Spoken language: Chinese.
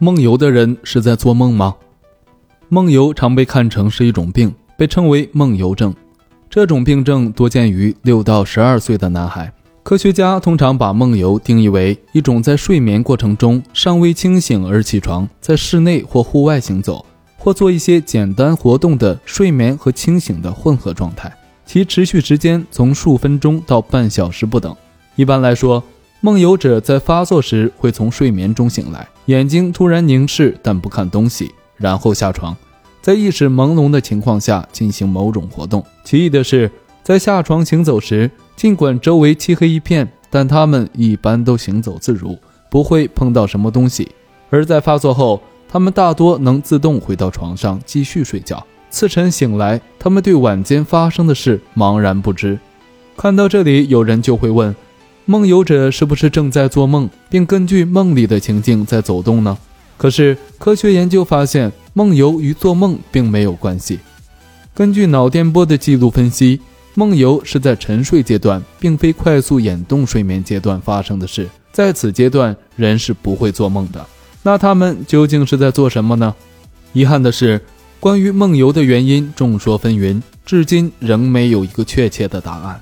梦游的人是在做梦吗？梦游常被看成是一种病，被称为梦游症。这种病症多见于六到十二岁的男孩。科学家通常把梦游定义为一种在睡眠过程中尚未清醒而起床，在室内或户外行走，或做一些简单活动的睡眠和清醒的混合状态，其持续时间从数分钟到半小时不等。一般来说，梦游者在发作时会从睡眠中醒来，眼睛突然凝视但不看东西，然后下床，在意识朦胧的情况下进行某种活动。奇异的是，在下床行走时，尽管周围漆黑一片，但他们一般都行走自如，不会碰到什么东西；而在发作后，他们大多能自动回到床上继续睡觉。次晨醒来，他们对晚间发生的事茫然不知。看到这里，有人就会问。梦游者是不是正在做梦，并根据梦里的情境在走动呢？可是科学研究发现，梦游与做梦并没有关系。根据脑电波的记录分析，梦游是在沉睡阶段，并非快速眼动睡眠阶段发生的事。在此阶段，人是不会做梦的。那他们究竟是在做什么呢？遗憾的是，关于梦游的原因众说纷纭，至今仍没有一个确切的答案。